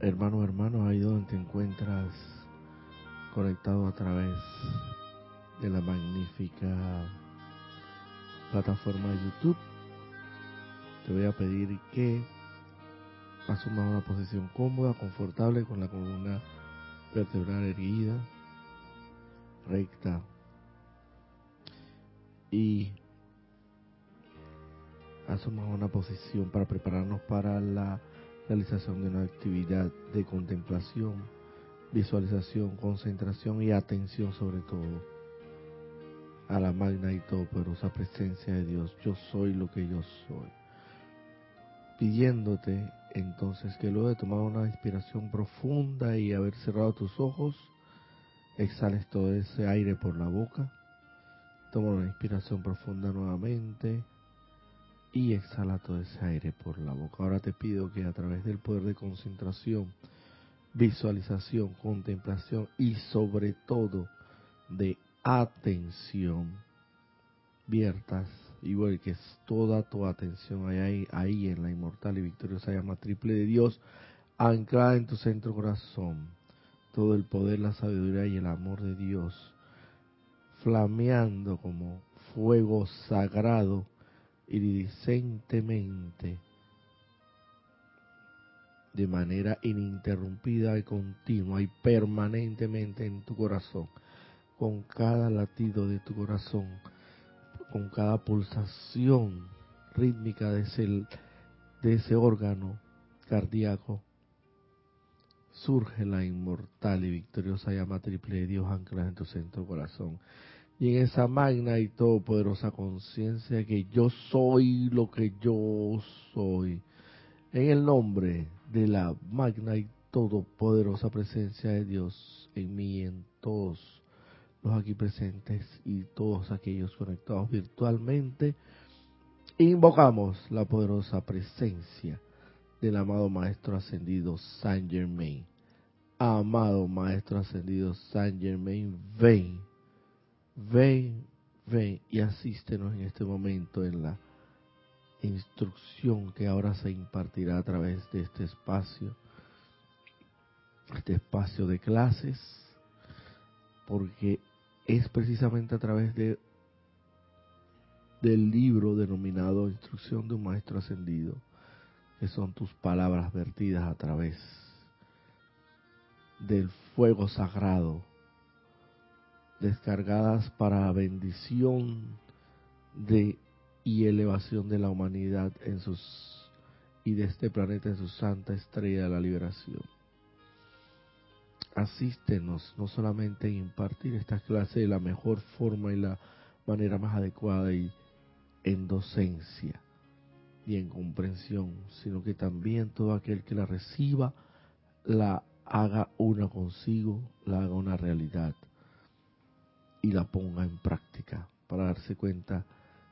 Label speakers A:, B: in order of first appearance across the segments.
A: hermano, hermano, ahí donde te encuentras conectado a través de la magnífica plataforma de YouTube. Te voy a pedir que asumas una posición cómoda, confortable, con la columna vertebral erguida, recta y asumas una posición para prepararnos para la realización de una actividad de contemplación, visualización, concentración y atención sobre todo a la magna y todopoderosa presencia de Dios. Yo soy lo que yo soy. Pidiéndote entonces que luego de tomar una inspiración profunda y haber cerrado tus ojos, exhales todo ese aire por la boca. Toma una inspiración profunda nuevamente y exhala todo ese aire por la boca. Ahora te pido que a través del poder de concentración, visualización, contemplación y sobre todo de atención, viertas y vuelques toda tu atención ahí, ahí en la inmortal y victoriosa llama triple de Dios, anclada en tu centro corazón, todo el poder, la sabiduría y el amor de Dios, flameando como fuego sagrado iridicentemente, de manera ininterrumpida y continua y permanentemente en tu corazón con cada latido de tu corazón, con cada pulsación rítmica de ese, de ese órgano cardíaco, surge la inmortal y victoriosa llama triple de Dios anclada en tu centro corazón. Y en esa magna y todopoderosa conciencia que yo soy lo que yo soy. En el nombre de la magna y todopoderosa presencia de Dios en mí en todos aquí presentes y todos aquellos conectados virtualmente, invocamos la poderosa presencia del amado Maestro Ascendido Saint Germain. Amado Maestro Ascendido Saint Germain, ven, ven, ven y asístenos en este momento en la instrucción que ahora se impartirá a través de este espacio, este espacio de clases, porque es precisamente a través de del libro denominado Instrucción de un Maestro Ascendido, que son tus palabras vertidas a través del fuego sagrado, descargadas para bendición de y elevación de la humanidad en sus y de este planeta en su santa estrella de la liberación. Asístenos no solamente en impartir estas clases de la mejor forma y la manera más adecuada y en docencia y en comprensión, sino que también todo aquel que la reciba la haga una consigo, la haga una realidad y la ponga en práctica para darse cuenta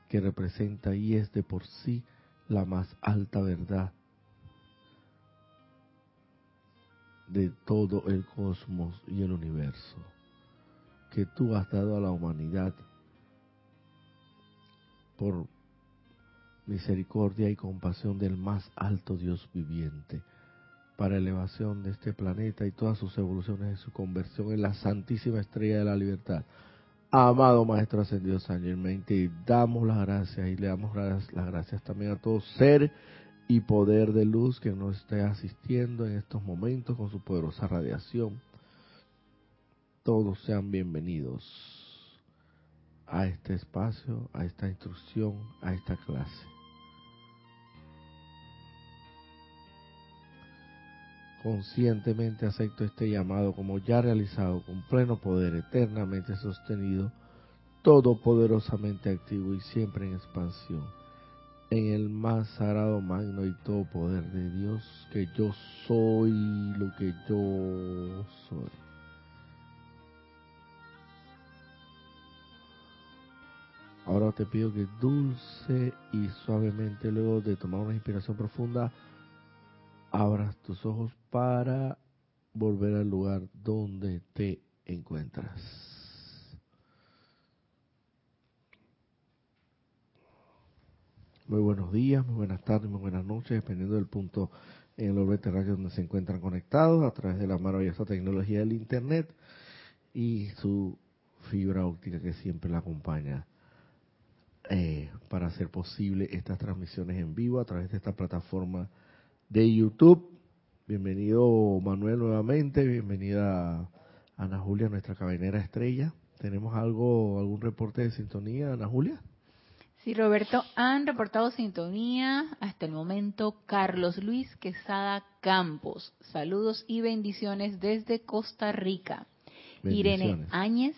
A: que representa y es de por sí la más alta verdad de todo el cosmos y el universo que tú has dado a la humanidad por misericordia y compasión del más alto Dios viviente, para elevación de este planeta y todas sus evoluciones y su conversión en la santísima estrella de la libertad. Amado Maestro Ascendido San te damos las gracias y le damos las, gracias también a todos ser y poder de luz que nos esté asistiendo en estos momentos con su poderosa radiación. Todos sean bienvenidos a este espacio, a esta instrucción, a esta clase. Conscientemente acepto este llamado como ya realizado con pleno poder, eternamente sostenido, todopoderosamente activo y siempre en expansión en el más sagrado, magno y todo poder de Dios, que yo soy lo que yo soy. Ahora te pido que dulce y suavemente, luego de tomar una inspiración profunda, abras tus ojos para volver al lugar donde te encuentras. Muy buenos días, muy buenas tardes, muy buenas noches, dependiendo del punto en el orbe terráqueo donde se encuentran conectados a través de la maravillosa tecnología del Internet y su fibra óptica que siempre la acompaña eh, para hacer posible estas transmisiones en vivo a través de esta plataforma de YouTube. Bienvenido Manuel nuevamente, bienvenida Ana Julia, nuestra cabinera estrella. ¿Tenemos algo, algún reporte de sintonía, Ana Julia?
B: Sí, Roberto, han reportado sintonía hasta el momento Carlos Luis Quesada Campos. Saludos y bendiciones desde Costa Rica. Irene Áñez,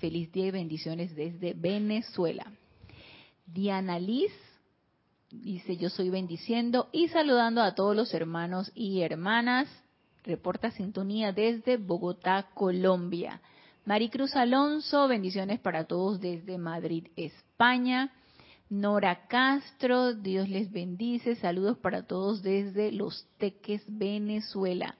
B: feliz día y bendiciones desde Venezuela. Diana Liz dice yo soy bendiciendo y saludando a todos los hermanos y hermanas. Reporta sintonía desde Bogotá, Colombia. Maricruz Alonso, bendiciones para todos desde Madrid, España. Nora Castro, Dios les bendice. Saludos para todos desde Los Teques, Venezuela.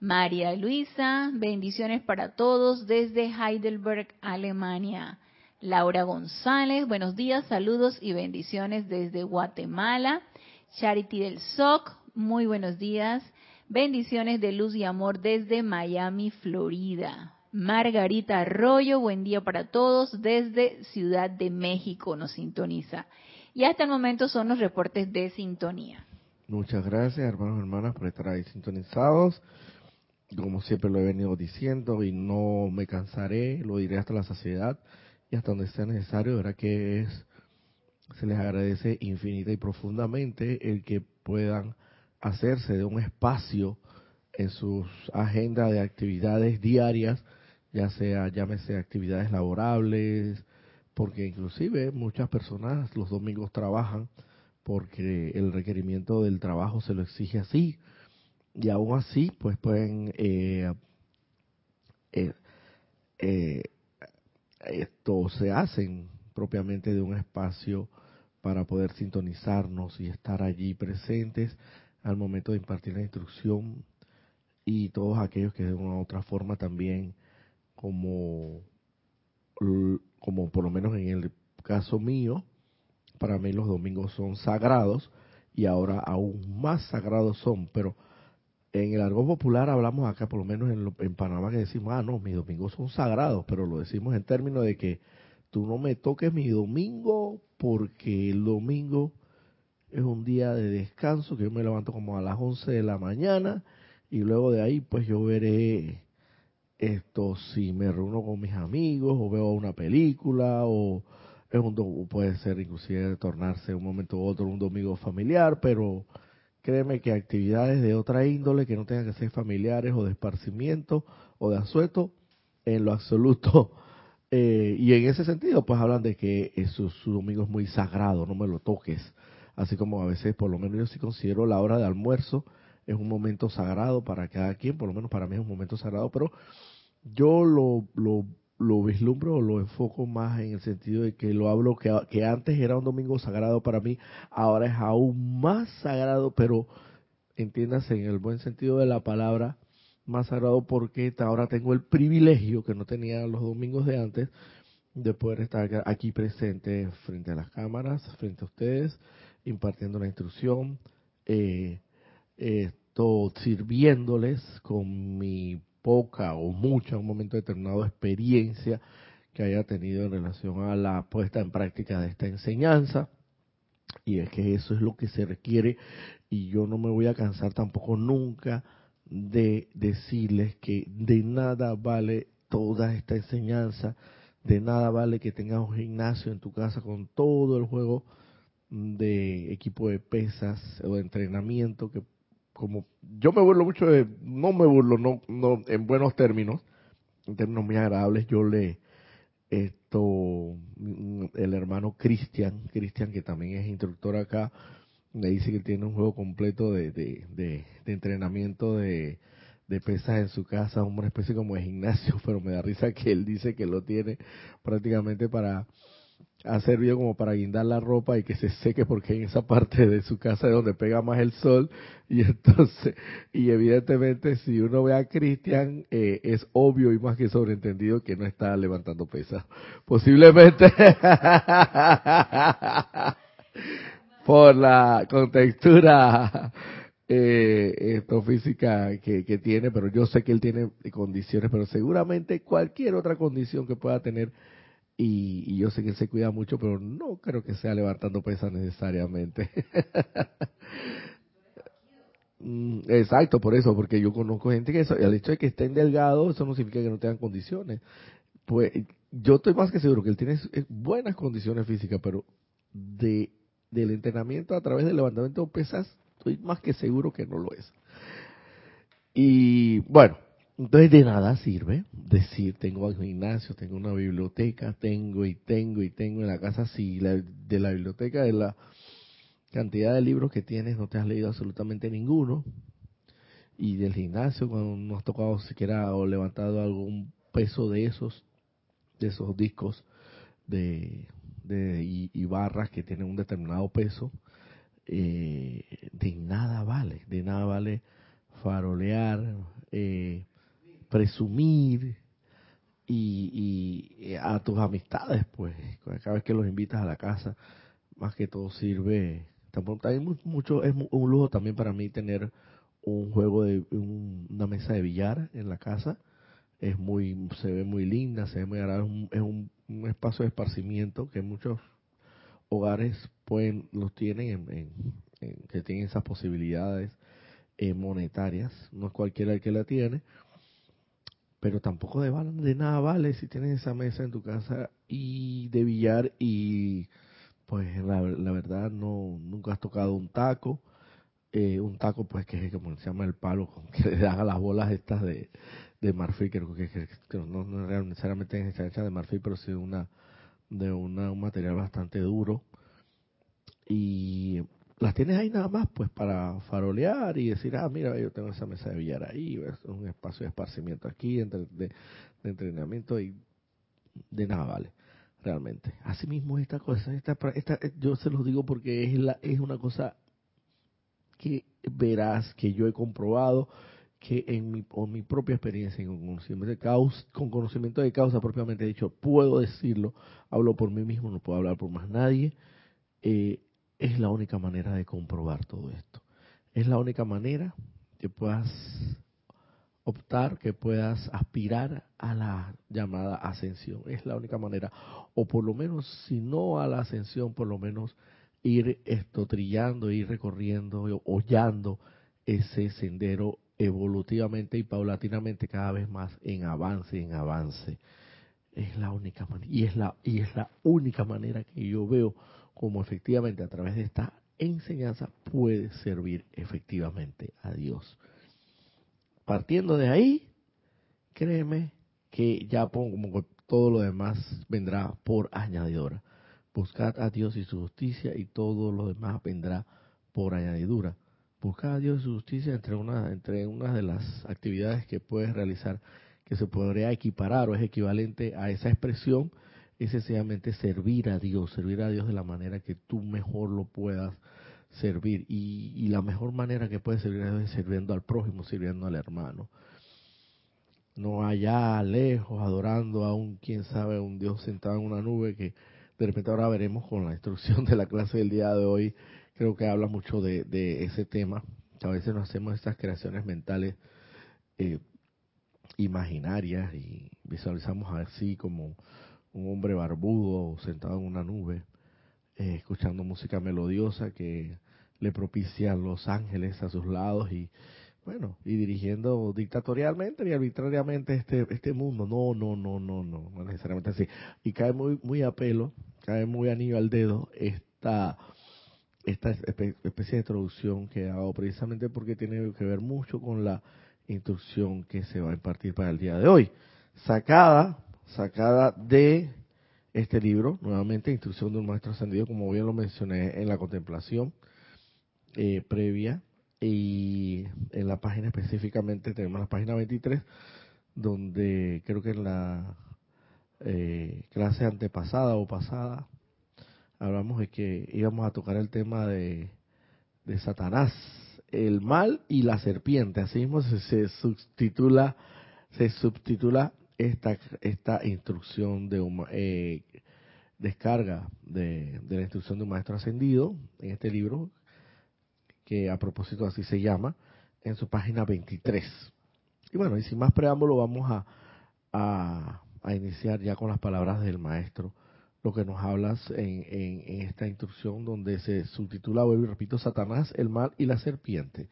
B: María Luisa, bendiciones para todos desde Heidelberg, Alemania. Laura González, buenos días, saludos y bendiciones desde Guatemala. Charity del SOC, muy buenos días. Bendiciones de luz y amor desde Miami, Florida. Margarita Arroyo, buen día para todos desde Ciudad de México, nos sintoniza. Y hasta el momento son los reportes de sintonía.
A: Muchas gracias, hermanos y hermanas, por estar ahí sintonizados. Como siempre lo he venido diciendo y no me cansaré, lo diré hasta la saciedad y hasta donde sea necesario, verá que es, se les agradece infinita y profundamente el que puedan hacerse de un espacio en sus agendas de actividades diarias ya sea, llámese actividades laborables, porque inclusive muchas personas los domingos trabajan porque el requerimiento del trabajo se lo exige así, y aún así, pues pueden eh, eh, eh, esto se hacen propiamente de un espacio para poder sintonizarnos y estar allí presentes al momento de impartir la instrucción y todos aquellos que de una u otra forma también como, como por lo menos en el caso mío, para mí los domingos son sagrados y ahora aún más sagrados son, pero en el argot popular hablamos acá, por lo menos en, en Panamá, que decimos, ah, no, mis domingos son sagrados, pero lo decimos en términos de que tú no me toques mi domingo porque el domingo es un día de descanso, que yo me levanto como a las 11 de la mañana y luego de ahí pues yo veré esto si me reúno con mis amigos o veo una película o es un puede ser inclusive tornarse un momento u otro un domingo familiar, pero créeme que actividades de otra índole que no tengan que ser familiares o de esparcimiento o de asueto, en lo absoluto. Eh, y en ese sentido, pues hablan de que su, su domingo es muy sagrado, no me lo toques. Así como a veces, por lo menos yo sí considero la hora de almuerzo es un momento sagrado para cada quien, por lo menos para mí es un momento sagrado, pero yo lo, lo, lo vislumbro o lo enfoco más en el sentido de que lo hablo que, antes era un domingo sagrado para mí, ahora es aún más sagrado, pero entiéndase en el buen sentido de la palabra, más sagrado porque ahora tengo el privilegio que no tenía los domingos de antes de poder estar aquí presente frente a las cámaras, frente a ustedes, impartiendo la instrucción, eh, esto sirviéndoles con mi poca o mucha, en un momento determinado, experiencia que haya tenido en relación a la puesta en práctica de esta enseñanza. Y es que eso es lo que se requiere y yo no me voy a cansar tampoco nunca de decirles que de nada vale toda esta enseñanza, de nada vale que tengas un gimnasio en tu casa con todo el juego de equipo de pesas o de entrenamiento que como yo me burlo mucho de, no me burlo, no, no, en buenos términos, en términos muy agradables, yo le, esto, el hermano Cristian, Cristian que también es instructor acá, me dice que tiene un juego completo de, de, de, de entrenamiento de, de pesas en su casa, una especie como de gimnasio, pero me da risa que él dice que lo tiene prácticamente para ha servido como para guindar la ropa y que se seque porque en esa parte de su casa es donde pega más el sol. Y entonces y evidentemente si uno ve a Cristian eh, es obvio y más que sobreentendido que no está levantando pesas posiblemente. Por la contextura eh, física que, que, tiene, pero yo sé que él tiene condiciones, pero seguramente cualquier otra condición que pueda tener, y, y yo sé que él se cuida mucho, pero no creo que sea levantando pesas necesariamente. Mm, exacto, por eso, porque yo conozco gente que eso, el hecho de que estén delgados, eso no significa que no tengan condiciones. Pues yo estoy más que seguro que él tiene buenas condiciones físicas, pero de del entrenamiento a través del levantamiento de pesas, estoy más que seguro que no lo es. Y bueno, entonces de nada sirve decir tengo un gimnasio, tengo una biblioteca, tengo y tengo y tengo en la casa, si de la biblioteca de la cantidad de libros que tienes no te has leído absolutamente ninguno. Y del gimnasio, cuando no has tocado siquiera o levantado algún peso de esos, de esos discos de, de y, barras que tienen un determinado peso, eh, de nada vale, de nada vale farolear, eh, presumir y, y, a tus amistades, pues, cada vez que los invitas a la casa, más que todo sirve hay mucho, es un lujo también para mí tener un juego de una mesa de billar en la casa. Es muy, se ve muy linda, se ve muy agradable, es un, espacio de esparcimiento que muchos hogares pueden, los tienen, en, que tienen esas posibilidades eh, monetarias. No es cualquiera el que la tiene, pero tampoco de, de nada vale si tienes esa mesa en tu casa y de billar y pues la, verdad no nunca has tocado un taco eh, un taco pues que es como se llama el palo que le dan las bolas estas de, de marfil que, que, no, no, necesariamente es hecha de marfil pero sí de una de una, un material bastante duro. Y las tienes ahí nada más pues para farolear y decir ah mira yo tengo esa mesa de billar ahí es un espacio de esparcimiento aquí de, de entrenamiento y de nada vale realmente. Asimismo, esta cosa, esta, yo se los digo porque es, la, es una cosa que verás, que yo he comprobado, que en mi propia experiencia, con conocimiento, de causa, con conocimiento de causa propiamente dicho, puedo decirlo, hablo por mí mismo, no puedo hablar por más nadie, eh, es la única manera de comprobar todo esto. Es la única manera que puedas optar, que puedas aspirar a la llamada ascensión. Es la única manera. O por lo menos, si no a la ascensión, por lo menos ir esto trillando, ir recorriendo, hollando ese sendero evolutivamente y paulatinamente cada vez más en avance, en avance. Es la única manera. Y es la, y es la única manera que yo veo como efectivamente a través de esta enseñanza puede servir efectivamente a Dios partiendo de ahí, créeme que ya pongo todo lo demás vendrá por añadidura. Buscad a Dios y su justicia y todo lo demás vendrá por añadidura. Buscad a Dios y su justicia entre una, entre una de las actividades que puedes realizar que se podría equiparar o es equivalente a esa expresión es sencillamente servir a Dios, servir a Dios de la manera que tú mejor lo puedas servir. Y, la mejor manera que puede servir es sirviendo al prójimo, sirviendo al hermano. No allá lejos, adorando a un, quién sabe, un Dios sentado en una nube que de repente ahora veremos con la instrucción de la clase del día de hoy. Creo que habla mucho de, ese tema. A veces nos hacemos estas creaciones mentales eh, imaginarias y visualizamos así como un hombre barbudo sentado en una nube eh, escuchando música melodiosa que le propicia a los ángeles a sus lados y bueno, y dirigiendo dictatorialmente y arbitrariamente este este mundo. No, no, no, no, no, no necesariamente así. Y cae muy muy a pelo, cae muy anillo al dedo esta esta especie de introducción que hago precisamente porque tiene que ver mucho con la instrucción que se va a impartir para el día de hoy. Sacada, sacada de este libro, nuevamente, Instrucción de un Maestro Ascendido, como bien lo mencioné en la contemplación eh, previa, y en la página específicamente tenemos la página 23, donde creo que en la eh, clase antepasada o pasada hablamos de que íbamos a tocar el tema de, Satanás, el mal y la serpiente, así mismo se, se subtitula, se subtitula esta, esta instrucción de eh, descarga de, la instrucción de un maestro ascendido en este libro que a propósito así se llama, en su página 23. Y bueno, y sin más preámbulo vamos a, a, iniciar ya con las palabras del maestro, lo que nos hablas en, en, esta instrucción donde se subtitula, vuelvo y repito, Satanás, el mal y la serpiente.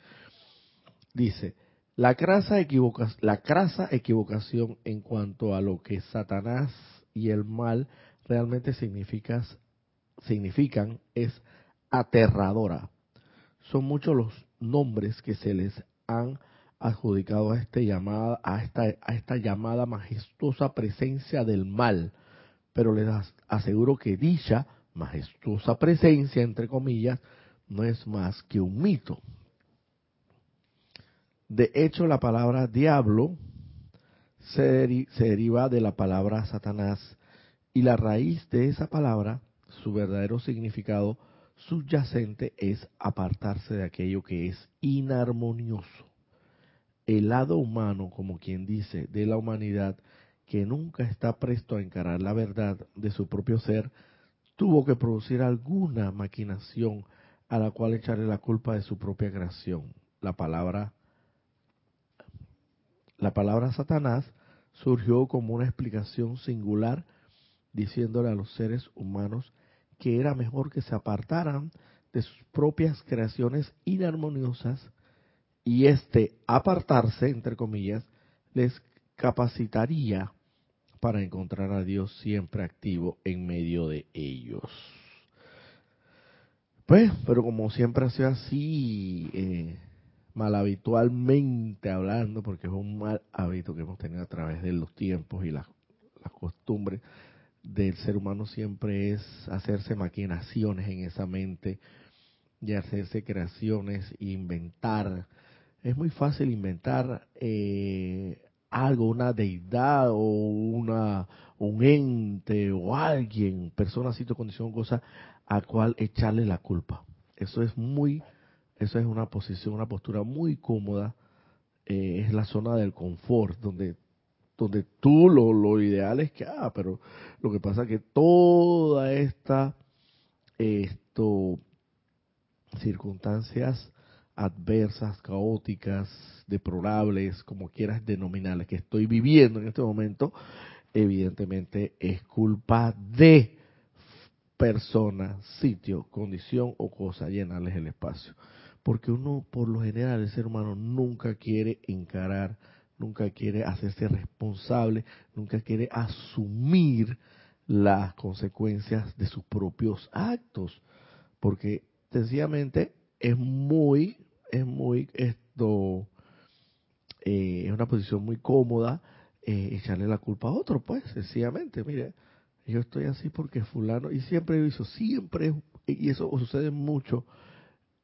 A: Dice, la crasa, equivocación en cuanto a lo que Satanás y el mal realmente significan es aterradora. Son muchos los nombres que se les han adjudicado a, este llamada, a, esta, a esta llamada majestuosa presencia del mal, pero les aseguro que dicha majestuosa presencia, entre comillas, no es más que un mito. De hecho, la palabra diablo se, deriva de la palabra Satanás y la raíz de esa palabra, su verdadero significado subyacente es apartarse de aquello que es inarmonioso. El lado humano, como quien dice, de la humanidad, que nunca está presto a encarar la verdad de su propio ser, tuvo que producir alguna maquinación a la cual echarle la culpa de su propia creación. La palabra la palabra Satanás surgió como una explicación singular diciéndole a los seres humanos que era mejor que se apartaran de sus propias creaciones inarmoniosas y este apartarse, entre comillas, les capacitaría para encontrar a Dios siempre activo en medio de ellos. Pues, pero como siempre ha sido así, eh, mal habitualmente hablando, porque es un mal hábito que hemos tenido a través de los tiempos y las, costumbres, del ser humano siempre es hacerse maquinaciones en esa mente y hacerse creaciones, inventar. Es muy fácil inventar eh, algo, una deidad o una un ente o alguien, persona, sitio, condición, cosa, a cual echarle la culpa. Eso es muy, eso es una posición, una postura muy cómoda. Eh, es la zona del confort, donde donde tú lo, lo ideal es que, ah, pero lo que pasa es que toda esta esto, circunstancias adversas, caóticas, deplorables, como quieras denominarlas, que estoy viviendo en este momento, evidentemente es culpa de persona, sitio, condición o cosa, llenarles el espacio. Porque uno, por lo general, el ser humano nunca quiere encarar nunca quiere hacerse responsable, nunca quiere asumir las consecuencias de sus propios actos, porque sencillamente es muy, es muy esto, eh, es una posición muy cómoda eh, echarle la culpa a otro, pues, sencillamente, mire, yo estoy así porque fulano, y siempre he visto, siempre, y eso sucede mucho,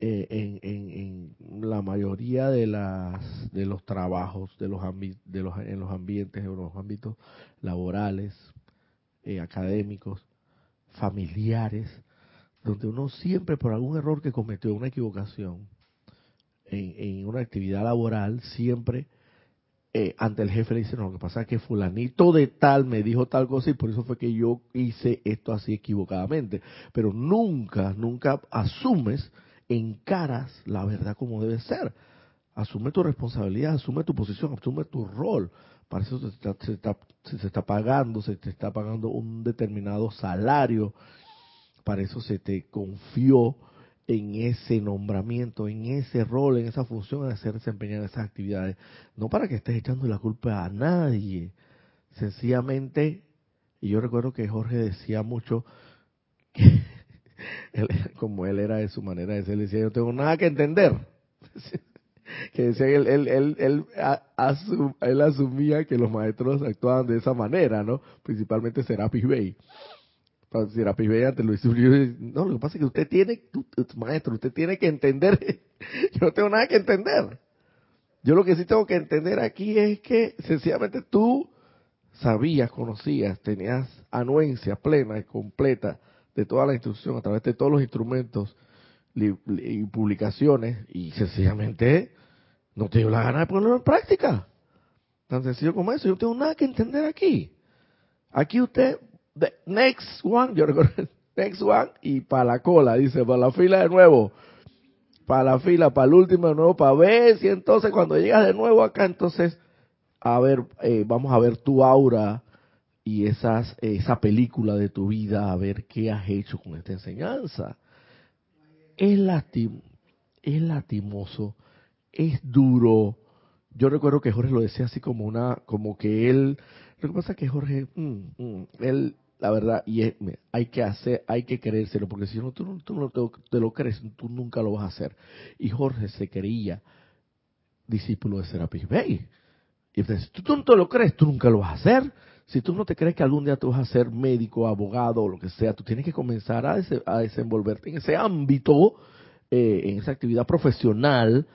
A: eh, en, en, la mayoría de las de los trabajos de los de los en los ambientes en los ámbitos laborales eh, académicos familiares donde uno siempre por algún error que cometió una equivocación en, en una actividad laboral siempre eh, ante el jefe le dice no lo que pasa es que fulanito de tal me dijo tal cosa y por eso fue que yo hice esto así equivocadamente pero nunca nunca asumes encaras la verdad como debe ser. Asume tu responsabilidad, asume tu posición, asume tu rol. Para eso se está, está, se está pagando, se te está pagando un determinado salario. Para eso se te confió en ese nombramiento, en ese rol, en esa función, de hacer desempeñar esas actividades. No para que estés echando la culpa a nadie. Sencillamente, y yo recuerdo que Jorge decía mucho que como él era de su manera de ser, decía, yo tengo nada que entender. que decía él, él, él, él, él, asumía que los maestros actuaban de esa manera, ¿no? Principalmente Serapis Bey. Serapis Bey ante Luis no, lo que pasa es que usted tiene, maestro, usted tiene que entender, yo no tengo nada que entender. Yo lo que sí tengo que entender aquí es que sencillamente tú sabías, conocías, tenías anuencia plena y completa de toda la instrucción, a través de todos los instrumentos y publicaciones, y sencillamente no te dio la gana de ponerlo en práctica. Tan sencillo como eso. Yo tengo nada que entender aquí. Aquí usted, next one, yo recuerdo, next one, y para la cola, dice, para la fila de nuevo. para la fila, para el último de nuevo, para ver si entonces cuando llegas de nuevo acá, entonces, a ver, eh, vamos a ver tu aura y esas, esa película de tu vida, a ver qué has hecho con esta enseñanza. Es, lastim, es lastimoso, es duro. Yo recuerdo que Jorge lo decía así como una, como que él, lo que pasa es que Jorge, mm, mm, él la verdad, y hay que hacer, hay que creérselo, porque si no, tú, tú no te, lo crees, tú nunca lo vas a hacer. Y Jorge se creía discípulo de Serapis Bey. Y entonces, si tú no te lo crees, tú nunca lo vas a hacer. Si tú no te crees que algún día tú vas a ser médico, abogado o lo que sea, tú tienes que comenzar a, a desenvolverte en ese ámbito, eh, en esa actividad profesional,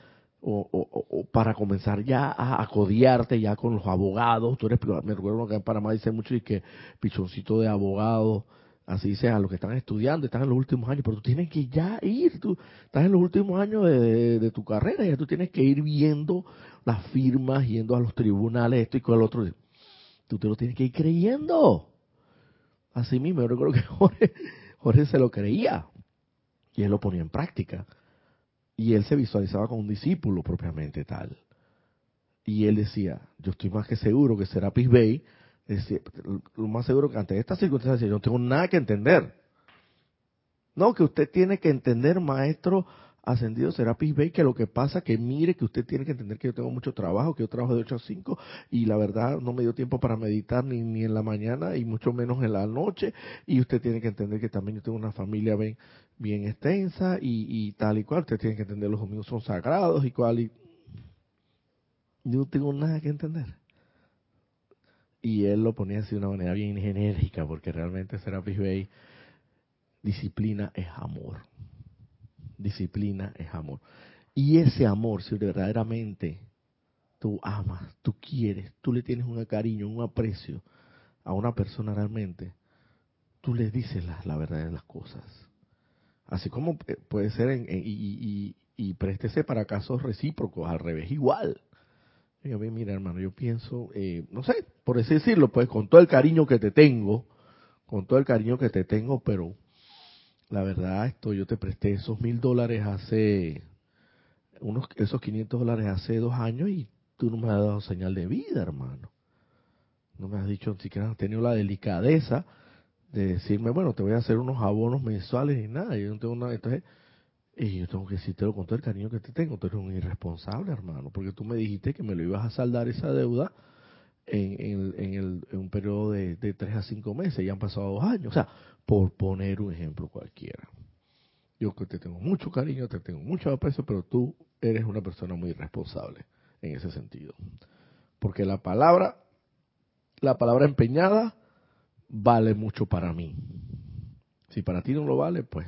A: o, para comenzar ya a, acodiarte ya con los abogados. Tú eres, me recuerdo que en Panamá dicen mucho y que pichoncito de abogado, así sea, a los que están estudiando, están en los últimos años, pero tú tienes que ya ir, tú estás en los últimos años de, tu carrera, ya tú tienes que ir viendo las firmas, yendo a los tribunales, esto y con el otro. Tú te lo tienes que ir creyendo. Así mismo, yo recuerdo que Jorge, se lo creía y él lo ponía en práctica. Y él se visualizaba como un discípulo propiamente tal. Y él decía, yo estoy más que seguro que será Bay, lo más seguro que ante estas circunstancias yo no tengo nada que entender. No, que usted tiene que entender, maestro ascendido Serapis Bay, que lo que pasa que mire que usted tiene que entender que yo tengo mucho trabajo, que yo trabajo de 8 a 5 y la verdad no me dio tiempo para meditar ni, ni en la mañana y mucho menos en la noche y usted tiene que entender que también yo tengo una familia bien, bien extensa y, tal y cual, usted tiene que entender los domingos son sagrados y cual y yo no tengo nada que entender. Y él lo ponía así de una manera bien genérica, porque realmente Serapis Bay, disciplina es amor disciplina es amor. Y ese amor, si verdaderamente tú amas, tú quieres, tú le tienes un cariño, un aprecio a una persona realmente, tú le dices la, verdad de las cosas. Así como puede ser, en, y, y, préstese para casos recíprocos, al revés, igual. mira hermano, yo pienso, eh, no sé, por así decirlo, pues con todo el cariño que te tengo, con todo el cariño que te tengo, pero la verdad, esto yo te presté esos mil dólares hace, unos, esos 500 dólares hace dos años y tú no me has dado señal de vida, hermano. No me has dicho, ni siquiera has tenido la delicadeza de decirme, bueno, te voy a hacer unos abonos mensuales y nada, yo no tengo nada. Entonces, y yo tengo que decirte con todo el cariño que te tengo, tú eres un irresponsable, hermano, porque tú me dijiste que me lo ibas a saldar esa deuda en, en, el, en un periodo de, de tres a cinco meses, ya han pasado dos años. O sea, por poner un ejemplo cualquiera. Yo que te tengo mucho cariño, te tengo mucho aprecio, pero tú eres una persona muy responsable en ese sentido. Porque la palabra, la palabra empeñada vale mucho para mí. Si para ti no lo vale, pues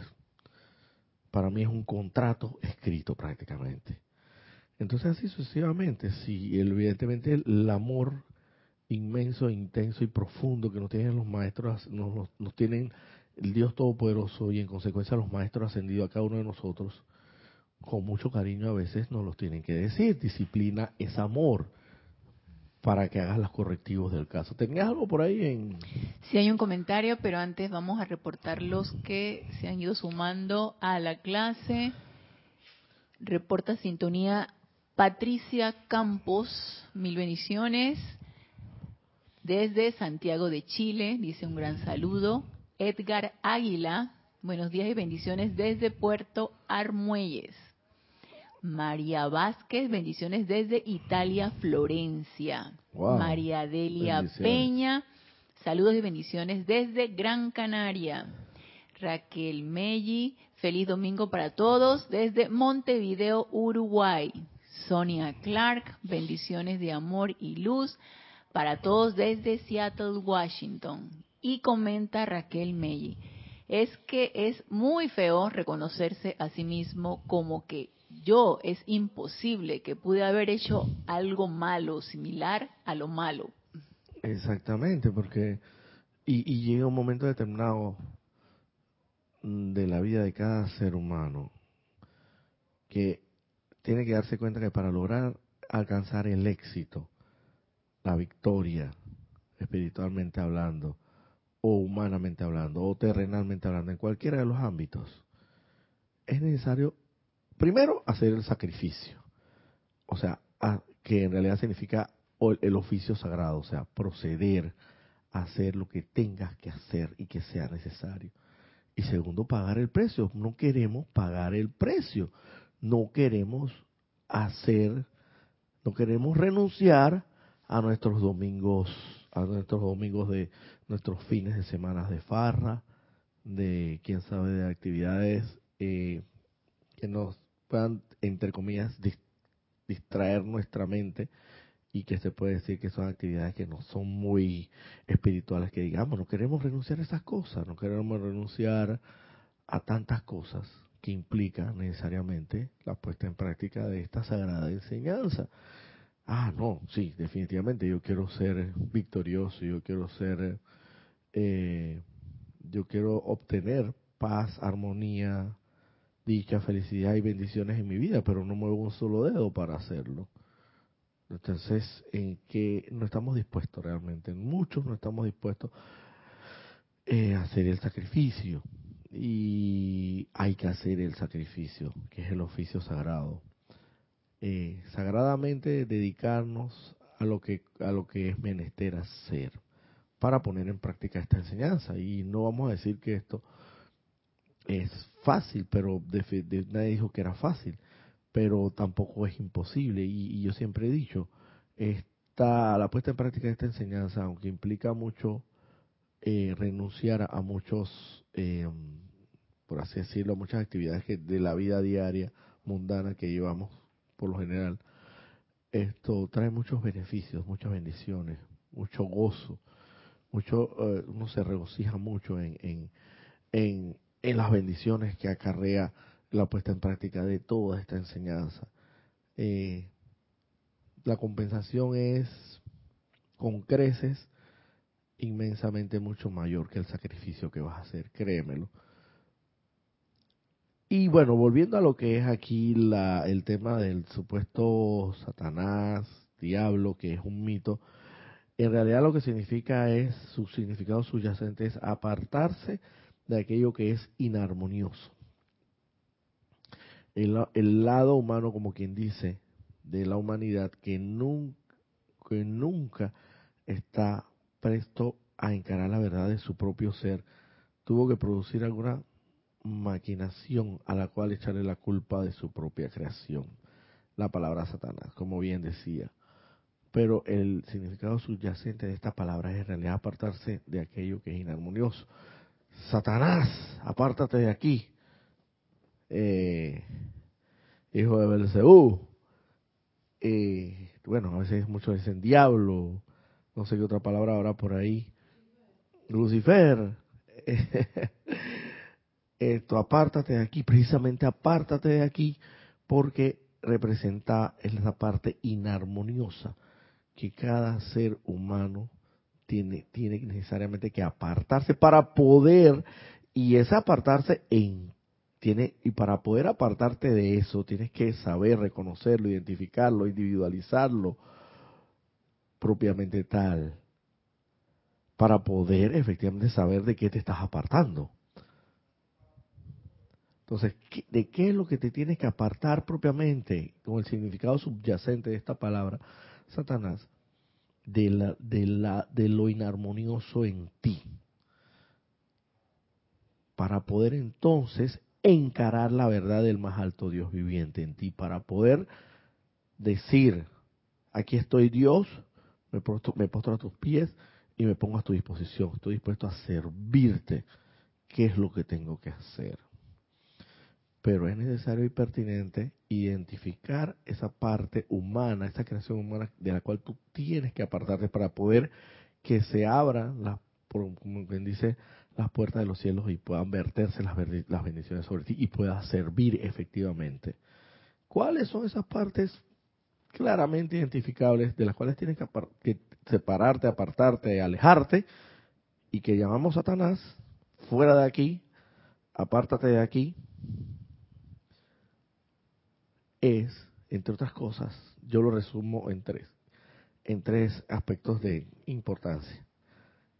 A: para mí es un contrato escrito prácticamente. Entonces así sucesivamente, si evidentemente el amor inmenso, intenso y profundo que nos tienen los maestros, nos, nos, tienen el Dios Todopoderoso y en consecuencia los maestros ascendidos a cada uno de nosotros, con mucho cariño a veces nos los tienen que decir. Disciplina es amor para que hagas los correctivos del caso. ¿Tenías algo por ahí en...?
B: Sí, hay un comentario, pero antes vamos a reportar los que se han ido sumando a la clase. Reporta sintonía Patricia Campos, mil bendiciones. Desde Santiago de Chile, dice un gran saludo. Edgar Águila, buenos días y bendiciones desde Puerto Armuelles. María Vázquez, bendiciones desde Italia, Florencia. María Delia Peña, saludos y bendiciones desde Gran Canaria. Raquel Melli, feliz domingo para todos desde Montevideo, Uruguay. Sonia Clark, bendiciones de amor y luz para todos desde Seattle, Washington. Y comenta Raquel Melli, es que es muy feo reconocerse a sí mismo como que yo es imposible que pude haber hecho algo malo, similar a lo malo.
A: Exactamente, porque y, y llega un momento determinado de la vida de cada ser humano que tiene que darse cuenta que para lograr alcanzar el éxito, la victoria, espiritualmente hablando, o humanamente hablando, o terrenalmente hablando, en cualquiera de los ámbitos, es necesario primero, hacer el sacrificio. O sea, que en realidad significa el oficio sagrado, o sea, proceder a hacer lo que tengas que hacer y que sea necesario. Y segundo, pagar el precio. No queremos pagar el precio. No queremos hacer, no queremos renunciar a nuestros domingos, a nuestros domingos de nuestros fines de semanas de farra, de quién sabe de actividades eh, que nos puedan, entre comillas, distraer nuestra mente y que se puede decir que son actividades que no son muy espirituales, que digamos, no queremos renunciar a esas cosas, no queremos renunciar a tantas cosas que implica necesariamente la puesta en práctica de esta sagrada enseñanza. Ah, no, sí, definitivamente yo quiero ser victorioso, yo quiero ser, eh, yo quiero obtener paz, armonía, dicha, felicidad y bendiciones en mi vida, pero no muevo un solo dedo para hacerlo. Entonces, ¿en qué no estamos dispuestos realmente? Muchos no estamos dispuestos eh, a hacer el sacrificio. Y hay que hacer el sacrificio, que es el oficio sagrado. Eh, sagradamente dedicarnos a lo que a lo que es menester hacer para poner en práctica esta enseñanza y no vamos a decir que esto es fácil pero nadie dijo que era fácil pero tampoco es imposible. Y, yo siempre he dicho, esta, la puesta en práctica de esta enseñanza, aunque implica mucho eh, renunciar a, muchos, eh, por así decirlo, a muchas actividades que, de la vida diaria mundana que llevamos por lo general, esto trae muchos beneficios, muchas bendiciones, mucho gozo, mucho, eh, uno se regocija mucho en, en, en, en las bendiciones que acarrea la puesta en práctica de toda esta enseñanza. Eh, la compensación es con creces inmensamente mucho mayor que el sacrificio que vas a hacer, créemelo. Y bueno, volviendo a lo que es aquí la, el tema del supuesto Satanás, diablo, que es un mito, en realidad lo que significa es, su significado subyacente es apartarse de aquello que es inarmonioso. El, lado humano, como quien dice, de la humanidad que nunca, que nunca está presto a encarar la verdad de su propio ser, tuvo que producir alguna maquinación a la cual echarle la culpa de su propia creación. La palabra Satanás, como bien decía. Pero el significado subyacente de esta palabra es en realidad apartarse de aquello que es inarmonioso. Satanás, apártate de aquí eh, hijo de Belcebú. Eh, bueno, a veces muchos dicen diablo, no sé qué otra palabra habrá por ahí. Lucifer. Esto, apártate de aquí, precisamente apártate de aquí, porque representa esa parte inarmoniosa que cada ser humano tiene, tiene necesariamente que apartarse para poder, y es apartarse en tiene, y para poder apartarte de eso, tienes que saber reconocerlo, identificarlo, individualizarlo propiamente tal, para poder efectivamente saber de qué te estás apartando. Entonces, ¿de qué es lo que te tienes que apartar propiamente, con el significado subyacente de esta palabra, Satanás? De, la, de, lo inarmonioso en ti. Para poder entonces encarar la verdad del más alto Dios viviente en ti para poder decir, aquí estoy Dios, me postro, me postro a tus pies y me pongo a tu disposición, estoy dispuesto a servirte, ¿qué es lo que tengo que hacer? Pero es necesario y pertinente identificar esa parte humana, esa creación humana de la cual tú tienes que apartarte para poder que se abran las, como quien dice, las puertas de los cielos y puedan verterse las, bendiciones sobre ti y puedas servir efectivamente. ¿Cuáles son esas partes claramente identificables de las cuales tienes que, separarte, apartarte, alejarte y que llamamos Satanás fuera de aquí, apártate de aquí? Es, entre otras cosas, yo lo resumo en tres, en tres aspectos de importancia.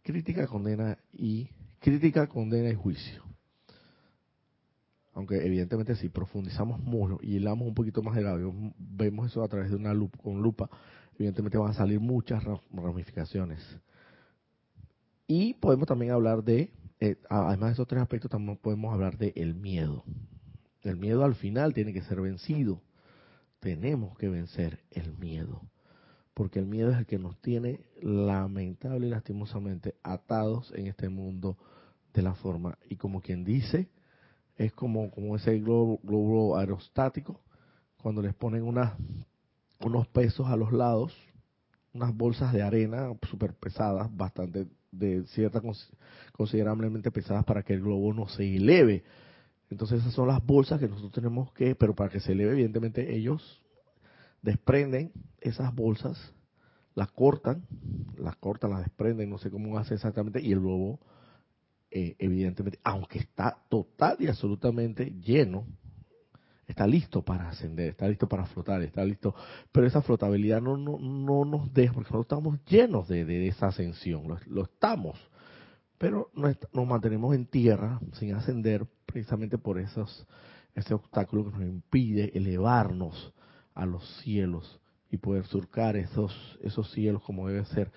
A: Crítica, condena y Crítica, condena y juicio. aunque evidentemente si profundizamos mucho y hilamos un poquito más de labio, vemos eso a través de una lupa, con lupa, evidentemente van a salir muchas ramificaciones. Y podemos también hablar de, eh, además de esos tres aspectos, también podemos hablar de el miedo. El miedo al final tiene que ser vencido. Tenemos que vencer el miedo. Porque el miedo es el que nos tiene lamentable y lastimosamente atados en este mundo de la forma. Y como quien dice, es como, como ese globo, globo aerostático, cuando les ponen unas, unos pesos a los lados, unas bolsas de arena súper pesadas, bastante de cierta considerablemente pesadas para que el globo no se eleve. Entonces esas son las bolsas que nosotros tenemos que, pero para que se eleve, evidentemente ellos desprenden esas bolsas, las cortan, las cortan, las desprenden, no sé cómo hace exactamente, y el globo, eh, evidentemente, aunque está total y absolutamente lleno, está listo para ascender, está listo para flotar, está listo, pero esa flotabilidad no, no, no nos deja, porque nosotros estamos llenos de, de esa ascensión, lo, estamos, pero nos mantenemos en tierra sin ascender precisamente por esos, ese obstáculo que nos impide elevarnos a los cielos y poder surcar esos, esos cielos como debe ser,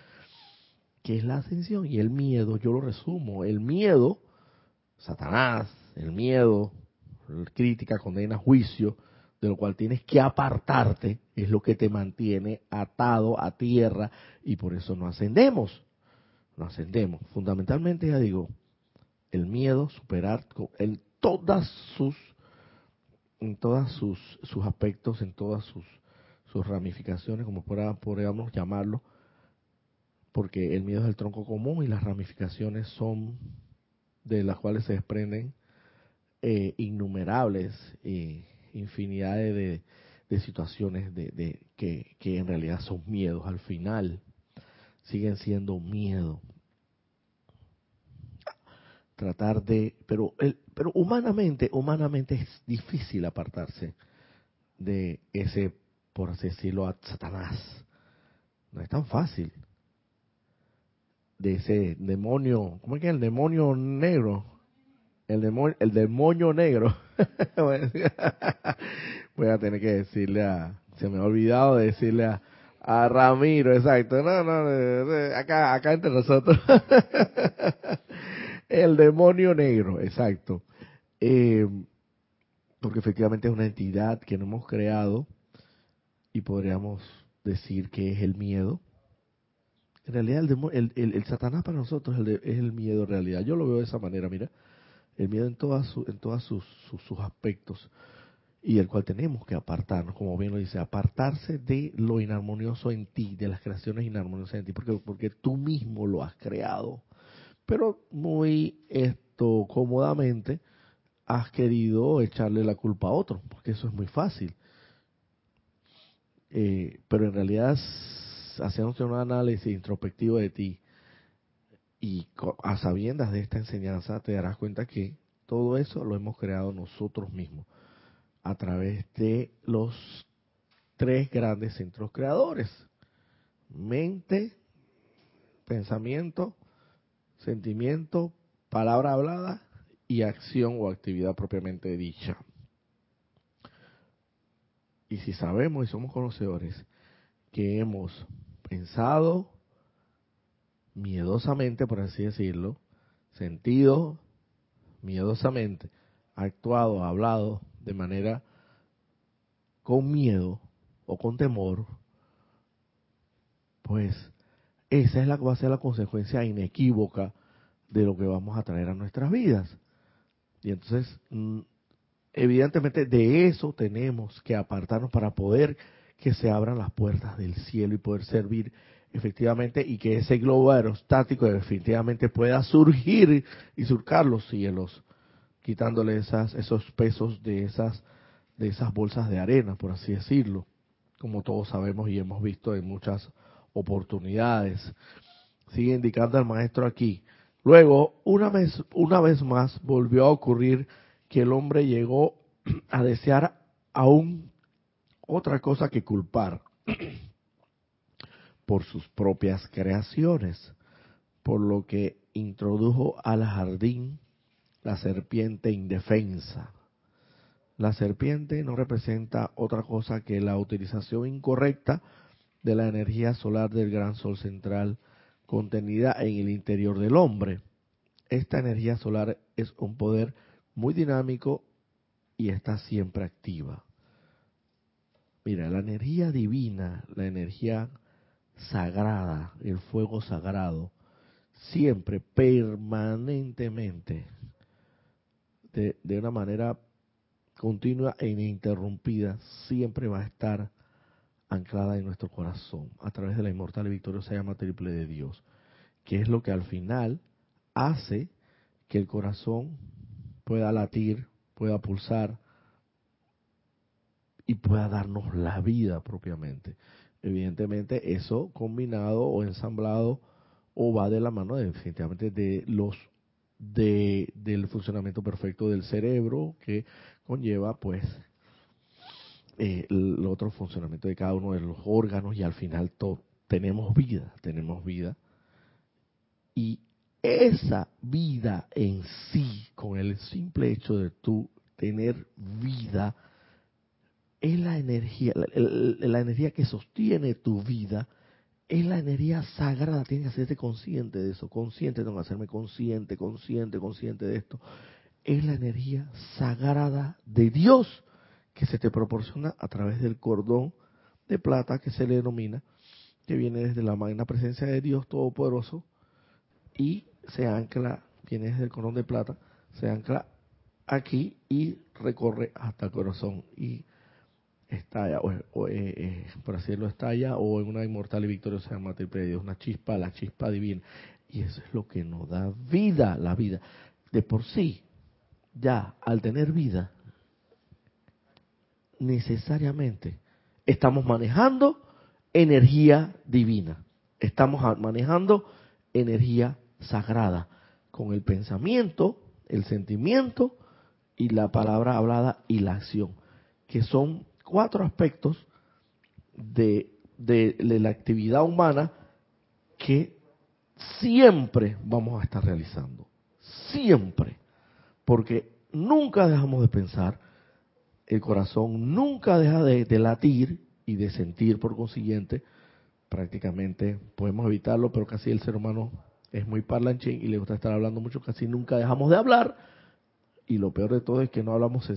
A: que es la ascensión y el miedo, yo lo resumo, el miedo, Satanás, el miedo, crítica, condena, juicio, de lo cual tienes que apartarte, es lo que te mantiene atado a tierra y por eso no ascendemos. No ascendemos. Fundamentalmente, ya digo, el miedo, superar en todas sus, en todas sus, sus aspectos, en todas sus, sus ramificaciones, como podríamos llamarlo, porque el miedo es el tronco común y las ramificaciones son de las cuales se desprenden eh, innumerables eh, infinidades de, de situaciones de, de que, que, en realidad son miedos al final siguen siendo miedo. Tratar de pero el, pero humanamente humanamente es difícil apartarse de ese por así decirlo a Satanás. No es tan fácil. De ese demonio cómo es que es el demonio negro. El demonio, el demonio negro. Voy a tener que decirle a, se me ha olvidado de decirle a, a Ramiro, exacto. No, no, acá, acá entre nosotros. el demonio negro, exacto. Eh, porque efectivamente es una entidad que no hemos creado y podríamos decir que es el miedo. En realidad el, el, Satanás para nosotros es el, es el miedo en realidad. Yo lo veo de esa manera, mira el miedo en todas en todas sus, sus, aspectos y el cual tenemos que apartarnos, como bien lo dice, apartarse de lo inarmonioso en ti, de las creaciones inarmoniosas en ti, porque porque tú mismo lo has creado, pero muy esto cómodamente has querido echarle la culpa a otro, porque eso es muy fácil. Eh, pero en realidad, haciendo un análisis introspectivo de ti, y a sabiendas de esta enseñanza te darás cuenta que todo eso lo hemos creado nosotros mismos a través de los tres grandes centros creadores. Mente, pensamiento, sentimiento, palabra hablada y acción o actividad propiamente dicha. Y si sabemos y somos conocedores que hemos pensado, miedosamente, por así decirlo, sentido miedosamente, actuado, hablado de manera con miedo o con temor, pues esa es la va a ser la consecuencia inequívoca de lo que vamos a traer a nuestras vidas. Y entonces, mm, evidentemente de eso tenemos que apartarnos para poder que se abran las puertas del cielo y poder servir efectivamente, y que ese globo aerostático definitivamente pueda surgir y surcar los cielos, quitándole esas, esos pesos de esas, de esas bolsas de arena, por así decirlo, como todos sabemos y hemos visto en muchas oportunidades. Sigue indicando el maestro aquí. Luego, una vez, una vez más, volvió a ocurrir que el hombre llegó a desear aún otra cosa que culpar por sus propias creaciones, por lo que introdujo al jardín la serpiente indefensa. La serpiente no representa otra cosa que la utilización incorrecta de la energía solar del gran sol central contenida en el interior del hombre. Esta energía solar es un poder muy dinámico y está siempre activa. Mira, la energía divina, la energía sagrada, el fuego sagrado, siempre, permanentemente, de, una manera continua e ininterrumpida, siempre va a estar anclada en nuestro corazón a través de la inmortal y victoriosa llama triple de Dios, que es lo que al final hace que el corazón pueda latir, pueda pulsar y pueda darnos la vida propiamente. Evidentemente eso combinado o ensamblado o va de la mano definitivamente de los de, del funcionamiento perfecto del cerebro que conlleva pues eh, el otro funcionamiento de cada uno de los órganos y al final tenemos vida, tenemos vida. Y esa vida en sí, con el simple hecho de tú tener vida, es la energía, la energía que sostiene tu vida, es la energía sagrada, tienes que hacerte consciente de eso, consciente, tengo que hacerme consciente, consciente, consciente de esto. Es la energía sagrada de Dios que se te proporciona a través del cordón de plata que se le denomina, que viene desde la magna presencia de Dios Todopoderoso y se ancla, viene desde el cordón de plata, se ancla aquí y recorre hasta el corazón y estalla, o, eh, eh, por así decirlo, estalla, o en una inmortal y victoriosa triple de una chispa, la chispa divina. Y eso es lo que nos da vida, la vida. De por sí, ya al tener vida, necesariamente estamos manejando energía divina, estamos manejando energía sagrada, con el pensamiento, el sentimiento y la palabra hablada y la acción, que son cuatro aspectos de, de, la actividad humana que siempre vamos a estar realizando, siempre, porque nunca dejamos de pensar, el corazón nunca deja de, latir y de sentir por consiguiente, prácticamente podemos evitarlo, pero casi el ser humano es muy parlanchín y le gusta estar hablando mucho, casi nunca dejamos de hablar, y lo peor de todo es que no hablamos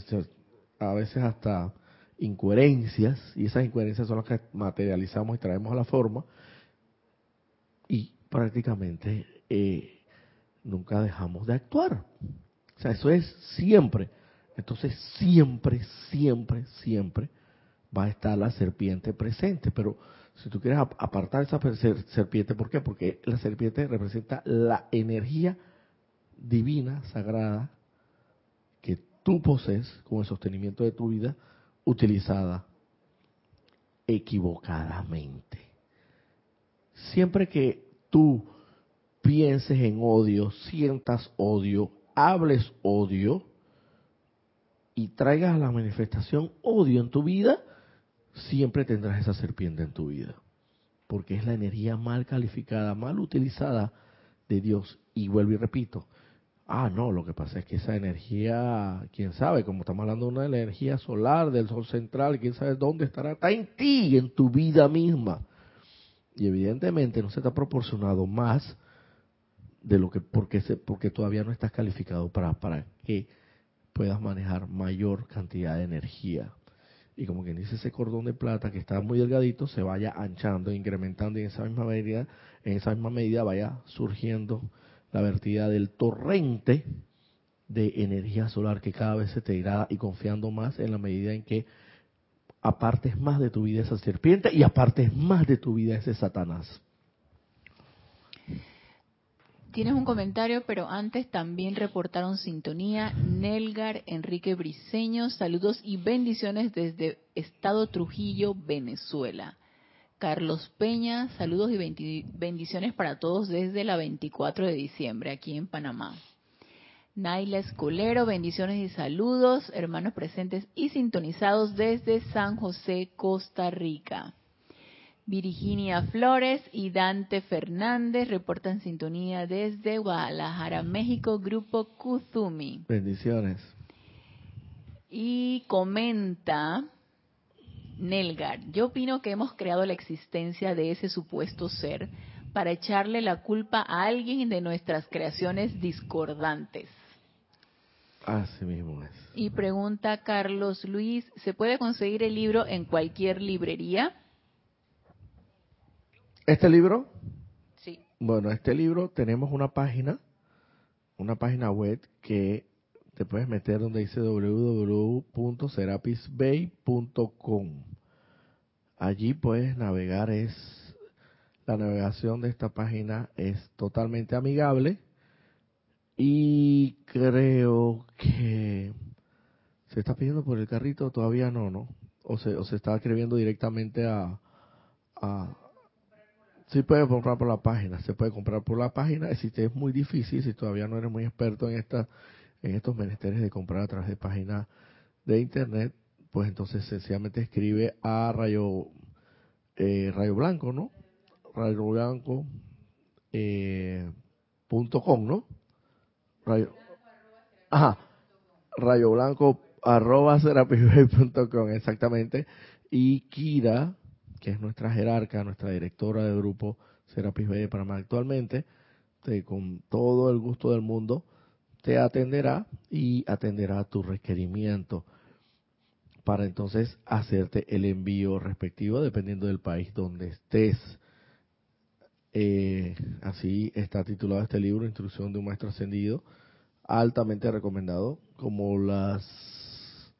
A: a veces hasta incoherencias, y esas incoherencias son las que materializamos y traemos a la forma, y prácticamente eh, nunca dejamos de actuar. O sea, eso es siempre. Entonces siempre, siempre, siempre va a estar la serpiente presente. Pero si tú quieres apartar esa serpiente, ¿por qué? Porque la serpiente representa la energía divina, sagrada, que tú posees con el sostenimiento de tu vida, utilizada equivocadamente. Siempre que tú pienses en odio, sientas odio, hables odio, y traigas a la manifestación odio en tu vida, siempre tendrás esa serpiente en tu vida. Porque es la energía mal calificada, mal utilizada de Dios. Y vuelvo y repito, ah, no, lo que pasa es que esa energía, quién sabe, como estamos hablando de una energía solar, del sol central, quién sabe dónde estará, está en ti, en tu vida misma. Y evidentemente no se te ha proporcionado más de lo que, porque, se, porque todavía no estás calificado para, para que puedas manejar mayor cantidad de energía. Y como quien dice ese cordón de plata que está muy delgadito, se vaya anchando, incrementando y en esa misma medida, en esa misma medida vaya surgiendo la vertida del torrente de energía solar que cada vez se te irá y confiando más en la medida en que apartes más de tu vida esa serpiente y apartes más de tu vida ese Satanás
B: tienes un comentario, pero antes también reportaron sintonía Nelgar Enrique Briceño. Saludos y bendiciones desde Estado Trujillo, Venezuela. Carlos Peña, saludos y bendiciones para todos desde la 24 de diciembre aquí en Panamá. Naila Escolero, bendiciones y saludos, hermanos presentes y sintonizados desde San José, Costa Rica. Virginia Flores y Dante Fernández reportan sintonía desde Guadalajara, México, Grupo Kuzumi.
A: Bendiciones.
B: Y comenta Nelgar, yo opino que hemos creado la existencia de ese supuesto ser para echarle la culpa a alguien de nuestras creaciones discordantes.
A: Así mismo es.
B: Y pregunta Carlos Luis, ¿se puede conseguir el libro en cualquier librería?
A: ¿Este libro?
B: Sí.
A: Bueno, este libro tenemos una página, una página web que te puedes meter donde dice www.serapisbay.com. Allí puedes navegar, es la navegación de esta página es totalmente amigable y creo que se está pidiendo por el carrito, todavía no, ¿no? O se, o se está escribiendo directamente a, a... Sí puede comprar por la página, se puede comprar por la página, si te es muy difícil, si todavía no eres muy experto en esta, en estos menesteres de comprar a través de páginas de internet, pues entonces sencillamente escribe a Rayo, eh, Rayo Blanco, ¿no? Rayo Blanco eh, punto com, ¿no? Rayo, ajá, Rayo Blanco arroba com, exactamente. Y Kira, que es nuestra jerarca, nuestra directora de grupo Serapis Bay de Panamá actualmente, te, con todo el gusto del mundo, te atenderá y atenderá tu requerimiento para entonces hacerte el envío respectivo dependiendo del país donde estés. Eh, así está titulado este libro, Instrucción de un Maestro Ascendido, altamente recomendado, como las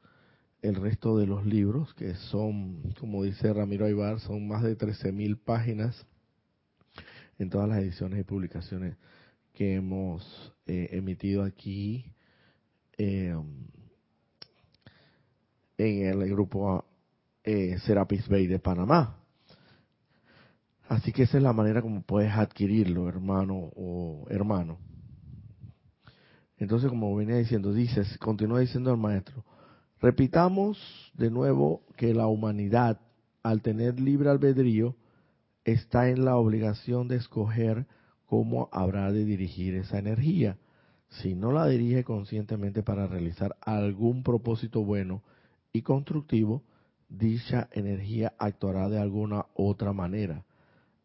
A: el resto de los libros, que son, como dice Ramiro Aybar, son más de 13.000 páginas en todas las ediciones y publicaciones que hemos eh, emitido aquí eh, en el grupo eh, Serapis Bay de Panamá. Así que esa es la manera como puedes adquirirlo, hermano o hermano. Entonces, como venía diciendo, dices, continúa diciendo el maestro, repitamos de nuevo que la humanidad, al tener libre albedrío, está en la obligación de escoger cómo habrá de dirigir esa energía. Si no la dirige conscientemente para realizar algún propósito bueno y constructivo, dicha energía actuará de alguna otra manera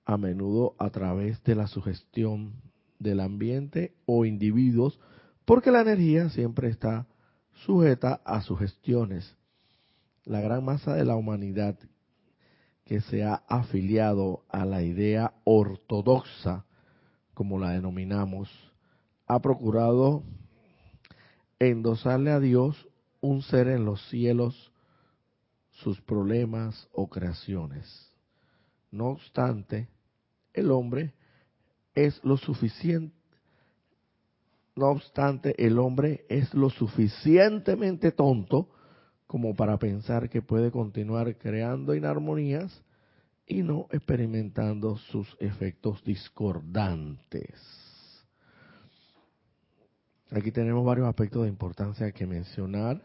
A: a menudo a través de la sugestión del ambiente o individuos, porque la energía siempre está sujeta a sugestiones. La gran masa de la humanidad que se ha afiliado a la idea ortodoxa, como la denominamos, ha procurado endosarle a Dios un ser en los cielos, sus problemas o creaciones. No obstante, el hombre es lo suficiente no obstante, el hombre es lo suficientemente tonto como para pensar que puede continuar creando inarmonías y no experimentando sus efectos discordantes. Aquí tenemos varios aspectos de importancia que mencionar.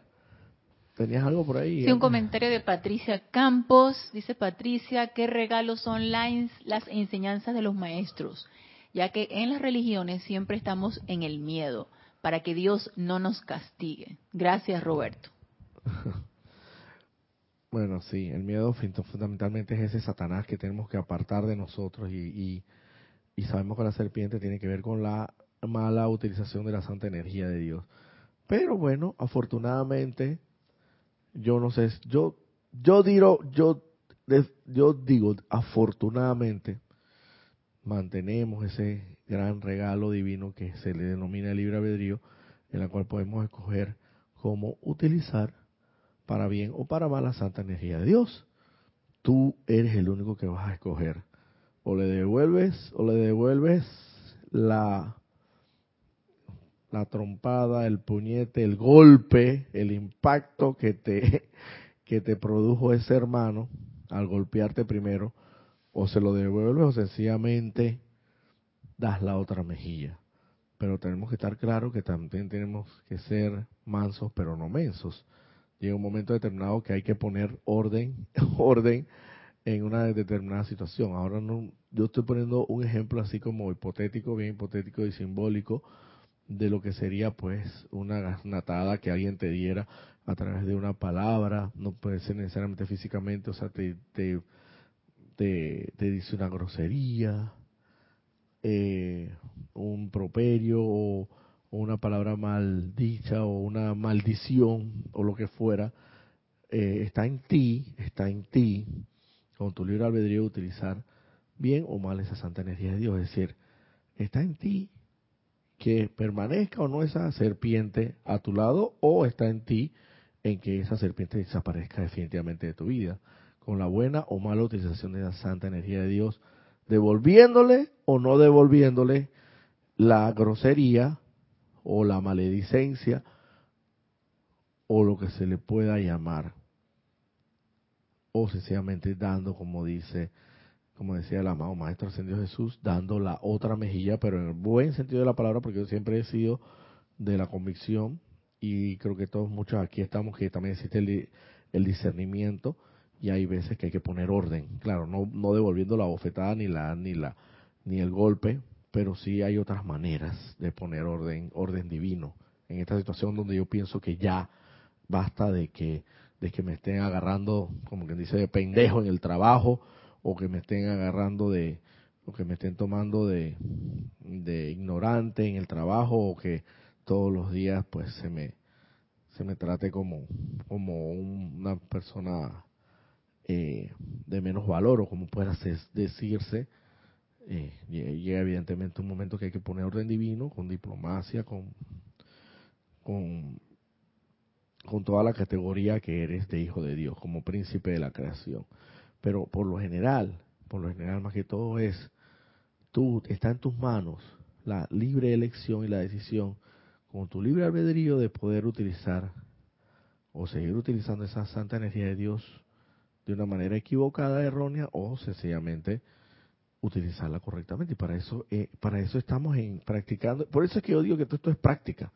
A: ¿Tenías algo por ahí?
B: Sí, un comentario de Patricia Campos. Dice Patricia, ¿qué regalos online las enseñanzas de los maestros? Ya que en las religiones siempre estamos en el miedo, para que Dios no nos castigue. Gracias, Roberto.
A: bueno, sí, el miedo fundamentalmente es ese Satanás que tenemos que apartar de nosotros y, y sabemos que la serpiente tiene que ver con la mala utilización de la santa energía de Dios. Pero bueno, afortunadamente yo no sé, yo, yo digo, yo, yo digo, afortunadamente, mantenemos ese gran regalo divino que se le denomina libre albedrío, en la cual podemos escoger cómo utilizar para bien o para mal la santa energía de Dios. Tú eres el único que vas a escoger. O le devuelves, o le devuelves la la trompada, el puñete, el golpe, el impacto que te, que te produjo ese hermano al golpearte primero, o se lo devuelves o sencillamente das la otra mejilla. Pero tenemos que estar claros que también tenemos que ser mansos, pero no mensos. Llega un momento determinado que hay que poner orden, orden en una determinada situación. Ahora no, yo estoy poniendo un ejemplo así como hipotético, bien hipotético y simbólico, de lo que sería pues una gasnatada que alguien te diera a través de una palabra, no puede ser necesariamente físicamente, o sea, te, te, te, dice una grosería, eh, un properio o, una palabra mal dicha o una maldición o lo que fuera, eh, está en ti, está en ti, con tu libre albedrío, utilizar bien o mal esa santa energía de Dios. Es decir, está en ti que permanezca o no esa serpiente a tu lado o está en ti en que esa serpiente desaparezca definitivamente de tu vida, con la buena o mala utilización de la santa energía de Dios, devolviéndole o no devolviéndole la grosería o la maledicencia o lo que se le pueda llamar, o sencillamente dando, como dice como decía el amado Maestro Ascendido Jesús, dando la otra mejilla, pero en el buen sentido de la palabra, porque yo siempre he sido de la convicción, y creo que todos muchos aquí estamos, que también existe el, discernimiento, y hay veces que hay que poner orden, claro, no, no devolviendo la bofetada ni la, ni la, ni el golpe, pero sí hay otras maneras de poner orden, orden divino, en esta situación donde yo pienso que ya basta de que, de que me estén agarrando, como quien dice, de pendejo en el trabajo, o que me estén agarrando de, o que me estén tomando de, de ignorante en el trabajo, o que todos los días pues se me, se me trate como, como una persona eh, de menos valor, o como pueda decirse, eh, llega evidentemente un momento que hay que poner orden divino, con diplomacia, con, con, con toda la categoría que eres de hijo de Dios, como príncipe de la creación. Pero por lo general, por lo general más que todo es, tú, está en tus manos la libre elección y la decisión, con tu libre albedrío de poder utilizar o seguir utilizando esa santa energía de Dios de una manera equivocada, errónea, o sencillamente utilizarla correctamente. Y para eso, eh, para eso estamos en practicando. Por eso es que yo digo que todo esto es práctica,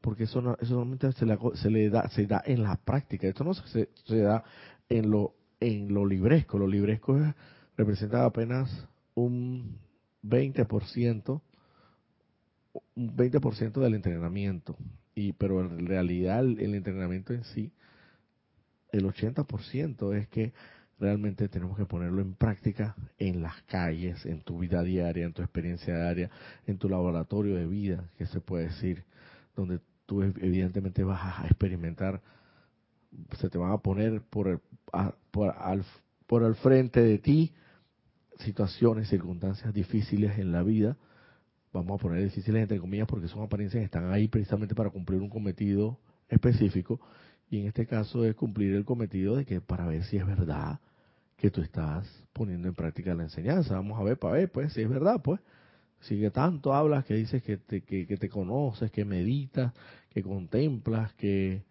A: porque eso, no, eso normalmente se, se le da, se da en la práctica. Esto no se, se da en lo en lo libresco. Lo libresco representa apenas un 20%, un 20% del entrenamiento. Y, pero en realidad el, entrenamiento en sí, el 80% es que realmente tenemos que ponerlo en práctica en las calles, en tu vida diaria, en tu experiencia diaria, en tu laboratorio de vida, que se puede decir, donde tú evidentemente vas a experimentar se te van a poner por el, por, al, frente de ti situaciones, circunstancias difíciles en la vida, vamos a poner difíciles entre comillas porque son apariencias que están ahí precisamente para cumplir un cometido específico, y en este caso es cumplir el cometido de que para ver si es verdad que tú estás poniendo en práctica la enseñanza. Vamos a ver para ver, pues, si es verdad, pues. Si que tanto hablas, que dices que te, que, que te conoces, que meditas, que contemplas, que,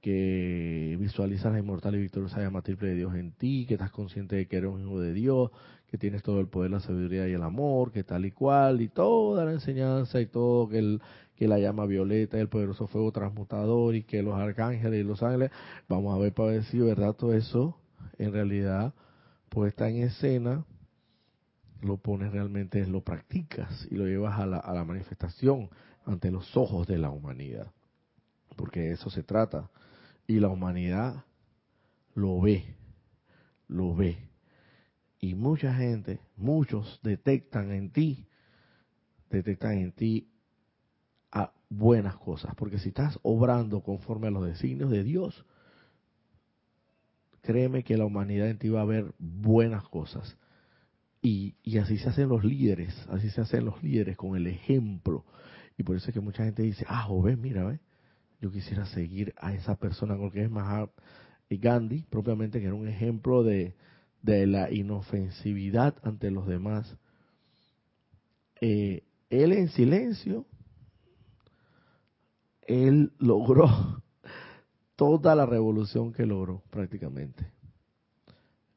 A: que visualizas la inmortal y victoriosa llama triple de Dios en ti, que estás consciente de que eres un hijo de Dios, que tienes todo el poder, la sabiduría y el amor, que tal y cual, y toda la enseñanza y todo, que, el, que la llama violeta, el poderoso fuego transmutador y que los arcángeles y los ángeles, vamos a ver para ver si verdad todo eso en realidad pues está en escena, lo pones realmente, lo practicas y lo llevas a la, a la manifestación ante los ojos de la humanidad, porque de eso se trata. Y la humanidad lo ve, lo ve. Y mucha gente, muchos detectan en ti, detectan en ti a buenas cosas, porque si estás obrando conforme a los designios de Dios, créeme que la humanidad en ti va a ver buenas cosas. Y, y, así se hacen los líderes, así se hacen los líderes con el ejemplo. Y por eso es que mucha gente dice, ah, ves, mira, ve, yo quisiera seguir a esa persona, porque es Mahatma Gandhi, propiamente, que era un ejemplo de, de la inofensividad ante los demás. Eh, él en silencio, él logró toda la revolución que logró prácticamente.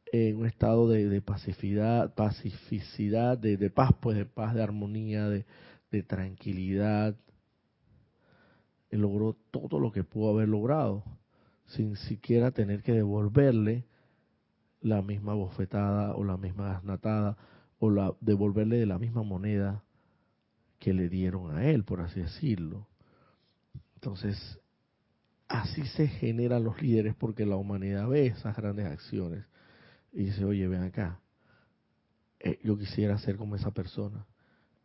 A: En un estado de, pacificidad, pacificidad de, paz, pues de paz, de armonía, de, de tranquilidad, logró todo lo que pudo haber logrado, sin siquiera tener que devolverle la misma bofetada o la misma gasnatada o la, devolverle de la misma moneda que le dieron a él, por así decirlo. Entonces, así se generan los líderes porque la humanidad ve esas grandes acciones y dice, oye, ven acá, eh, yo quisiera ser como esa persona.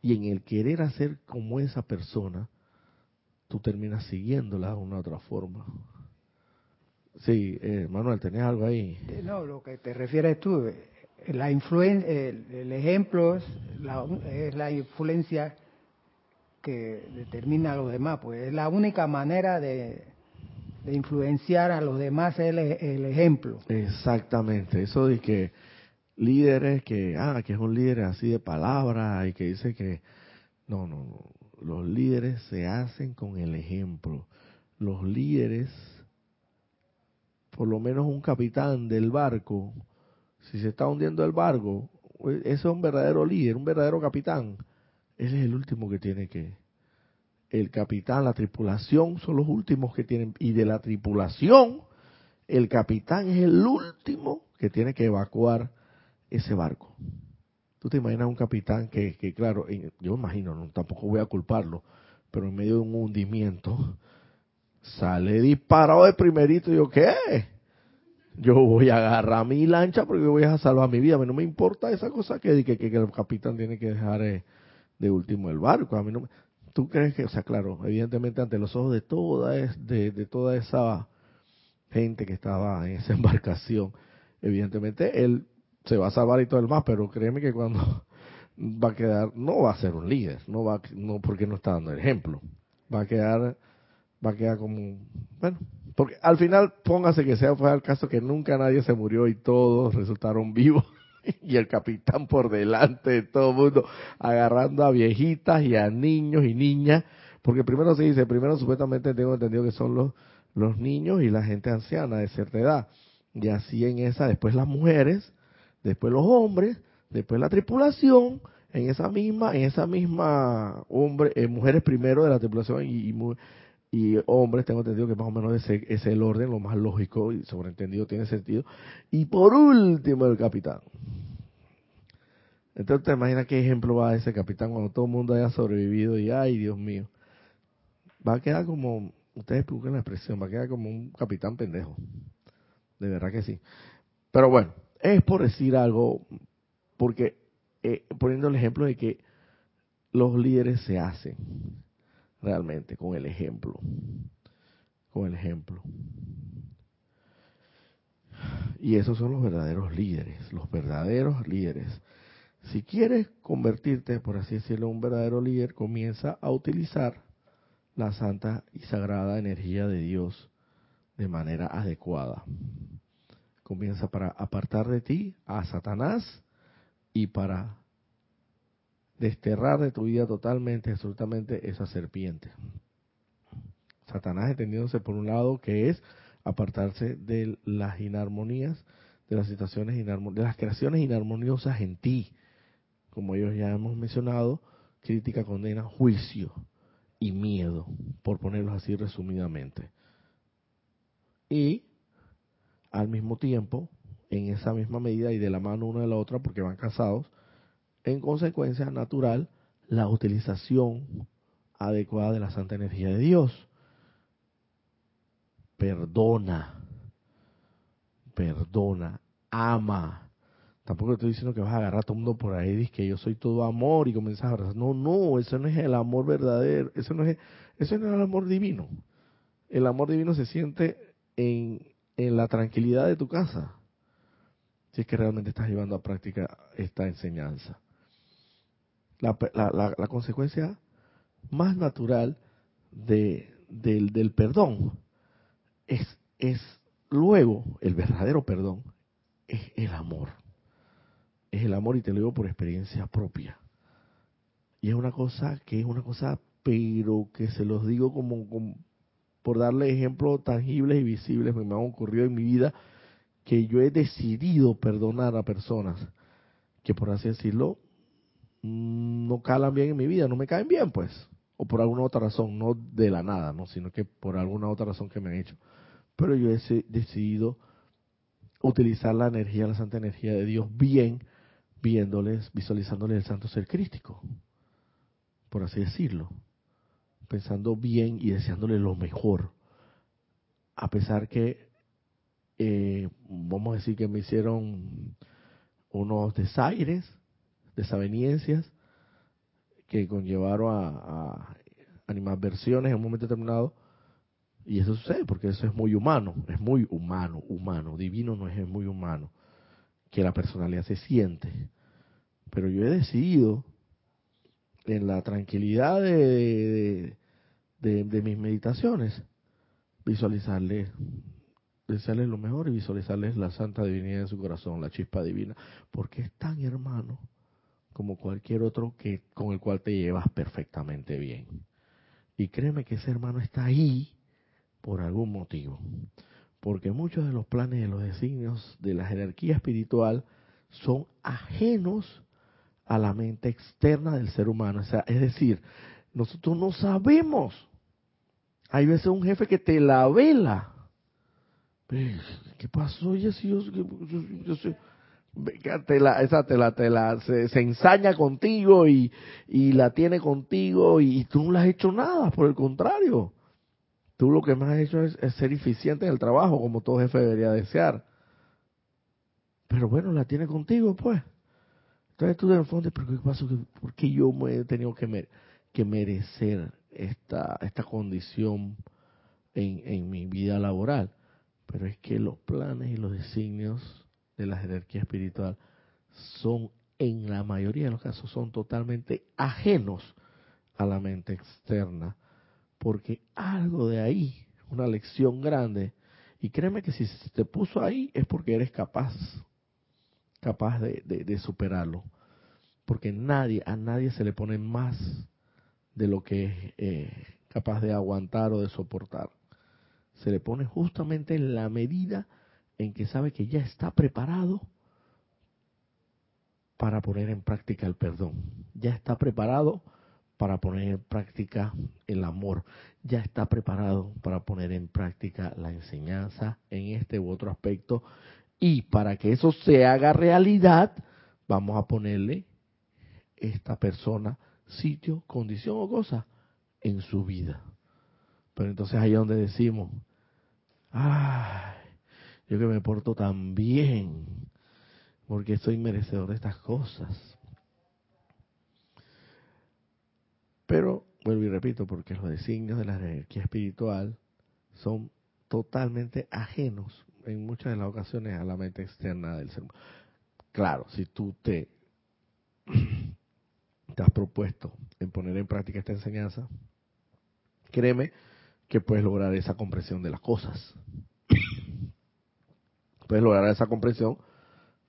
A: Y en el querer hacer como esa persona, tú terminas siguiéndola de una otra forma. Sí, eh, Manuel, ¿tenías algo ahí?
C: Eh, no, lo que te refieres tú, la influencia, el, ejemplo es la, es la influencia que determina a los demás, pues es la única manera de, influenciar a los demás es el, ejemplo.
A: Exactamente, eso de que líderes que, ah, que es un líder así de palabra y que dice que, no, no, no, los líderes se hacen con el ejemplo. Los líderes, por lo menos un capitán del barco, si se está hundiendo el barco, ese es un verdadero líder, un verdadero capitán. Él es el último que tiene que, el capitán, la tripulación son los últimos que tienen, y de la tripulación, el capitán es el último que tiene que evacuar ese barco. Tú te imaginas un capitán que, que claro, yo imagino, no, tampoco voy a culparlo, pero en medio de un hundimiento sale disparado de primerito y yo, ¿qué? Yo voy a agarrar mi lancha porque voy a salvar mi vida. A mí no me importa esa cosa que, que, que el capitán tiene que dejar eh, de último el barco. A mí no ¿Tú crees que, o sea, claro, evidentemente ante los ojos de toda, de, de toda esa gente que estaba en esa embarcación, evidentemente él se va a salvar y todo el más, pero créeme que cuando va a quedar, no va a ser un líder, no va, no porque no está dando el ejemplo, va a quedar, va a quedar como, bueno, porque al final póngase que sea fue el caso que nunca nadie se murió y todos resultaron vivos y el capitán por delante de todo el mundo agarrando a viejitas y a niños y niñas, porque primero se dice, primero supuestamente tengo entendido que son los los niños y la gente anciana de cierta edad. Y así en esa, después las mujeres, después los hombres, después la tripulación, en esa misma, en esa misma hombre, eh, mujeres primero de la tripulación y, y, hombres, tengo entendido que más o menos ese es el orden, lo más lógico y sobreentendido tiene sentido. Y por último el capitán. Entonces te imaginas qué ejemplo va a ese capitán cuando todo el mundo haya sobrevivido y ay Dios mío. Va a quedar como, ustedes busquen la expresión, va a quedar como un capitán pendejo. De verdad que sí. Pero bueno, es por decir algo, porque eh, poniendo el ejemplo de que los líderes se hacen realmente con el ejemplo, con el ejemplo. Y esos son los verdaderos líderes, los verdaderos líderes. Si quieres convertirte, por así decirlo, en un verdadero líder, comienza a utilizar la santa y sagrada energía de Dios de manera adecuada comienza para apartar de ti a Satanás y para desterrar de tu vida totalmente, absolutamente esa serpiente. Satanás entendiéndose por un lado que es apartarse de las inarmonías, de las situaciones de las creaciones inarmoniosas en ti. Como ellos ya hemos mencionado, crítica, condena, juicio y miedo, por ponerlos así resumidamente. Y al mismo tiempo, en esa misma medida y de la mano una de la otra, porque van casados, en consecuencia natural, la utilización adecuada de la santa energía de Dios. Perdona, perdona, ama. Tampoco estoy diciendo que vas a agarrar a todo el mundo por ahí y que yo soy todo amor y comienzas a abrazar. No, no, eso no es el amor verdadero, eso no es, eso no es el amor divino. El amor divino se siente en, en la tranquilidad de tu casa, si es que realmente estás llevando a práctica esta enseñanza. La, la, consecuencia más natural de, del, del perdón es, es luego, el verdadero perdón, es el amor. Es el amor y te lo digo por experiencia propia. Y es una cosa que es una cosa, pero que se los digo como, por darle ejemplos tangibles y visibles me han ocurrido en mi vida, que yo he decidido perdonar a personas que, por así decirlo, no calan bien en mi vida, no me caen bien, pues, o por alguna otra razón, no de la nada, no, sino que por alguna otra razón que me han hecho. Pero yo he decidido utilizar la energía, la santa energía de Dios bien, viéndoles, visualizándoles el santo ser crístico. por así decirlo, pensando bien y deseándole lo mejor, a pesar que, eh, vamos a decir que me hicieron unos desaires, desaveniencias, que conllevaron a, a animadversiones en un momento determinado, y eso sucede porque eso es muy humano, es muy humano, humano, divino no es, es muy humano, que la personalidad se siente. Pero yo he decidido, en la tranquilidad de, de, mis meditaciones, visualizarles, desearles lo mejor y visualizarles la santa divinidad en su corazón, la chispa divina, porque es tan hermano como cualquier otro que con el cual te llevas perfectamente bien. Y créeme que ese hermano está ahí por algún motivo. Porque muchos de los planes de los designios de la jerarquía espiritual son ajenos a la mente externa del ser humano. Es decir, nosotros no sabemos. Hay veces un jefe que te la vela. ¿Qué pasó? Yo, yo, yo, esa te la, te la, se, ensaña contigo y, la tiene contigo y, y, tú no le has hecho nada, por el contrario. Tú lo que más has hecho es, ser eficiente en el trabajo, como todo jefe debería desear. Pero bueno, la tiene contigo, pues. Entonces tú de fondo, ¿pero qué pasa? ¿Por qué yo me he tenido que, merecer esta, condición en, en mi vida laboral? Pero es que los planes y los designios de la jerarquía espiritual son, en la mayoría de los casos, son totalmente ajenos a la mente externa porque algo de ahí, una lección grande, y créeme que si se te puso ahí es porque eres capaz, capaz de, superarlo, porque nadie, a nadie se le pone más de lo que es eh, capaz de aguantar o de soportar. Se le pone justamente en la medida en que sabe que ya está preparado para poner en práctica el perdón. Ya está preparado para poner en práctica el amor, ya está preparado para poner en práctica la enseñanza en este u otro aspecto y para que eso se haga realidad, vamos a ponerle esta persona, sitio, condición o cosa en su vida. Pero entonces ahí es donde decimos, ay, yo que me porto tan bien, porque soy merecedor de estas cosas. Pero, vuelvo y repito, porque los designios de la energía espiritual son totalmente ajenos en muchas de las ocasiones a la mente externa del ser humano. Claro, si tú te, te has propuesto en poner en práctica esta enseñanza, créeme que puedes lograr esa comprensión de las cosas. Puedes lograr esa comprensión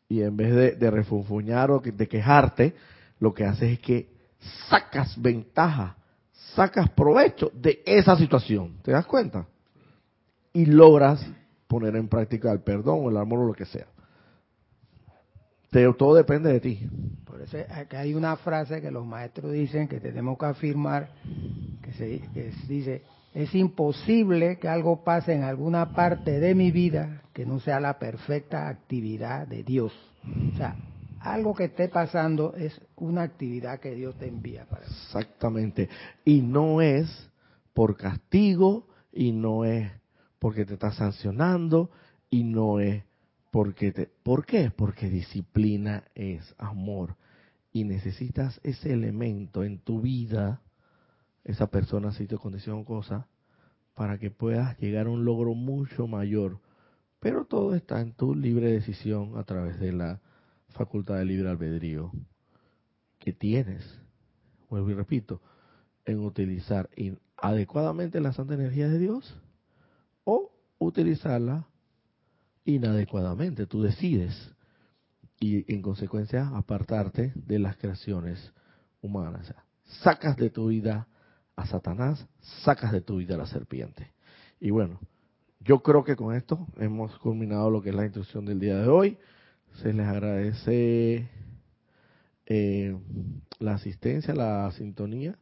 A: y en vez de, refunfuñar o de quejarte, lo que haces es que sacas ventaja, sacas provecho de esa situación. ¿Te das cuenta? Y logras poner en práctica el perdón o el amor o lo que sea. Pero todo depende de ti.
C: Por eso acá hay una frase que los maestros dicen que tenemos que afirmar, que se que dice, es imposible que algo pase en alguna parte de mi vida que no sea la perfecta actividad de Dios. O sea, algo que esté pasando es una actividad que Dios te envía para
A: Exactamente. Y no es por castigo, y no es porque te está sancionando, y no es porque te... ¿Por qué? Porque disciplina es amor. Y necesitas ese elemento en tu vida, esa persona, sitio, condición o cosa, para que puedas llegar a un logro mucho mayor. Pero todo está en tu libre decisión a través de la facultad de libre albedrío que tienes, vuelvo y repito, en utilizar adecuadamente la santa energía de Dios o utilizarla inadecuadamente. Tú decides y en consecuencia apartarte de las creaciones humanas. sacas de tu vida a Satanás, sacas de tu vida la serpiente. Y bueno, yo creo que con esto hemos culminado lo que es la instrucción del día de hoy. Se les agradece eh, la asistencia, la sintonía,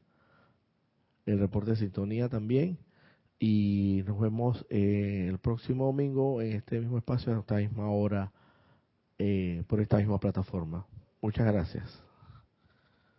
A: el reporte de sintonía también. Y nos vemos eh, el próximo domingo en este mismo espacio, a esta misma hora, eh, por esta misma plataforma. Muchas gracias.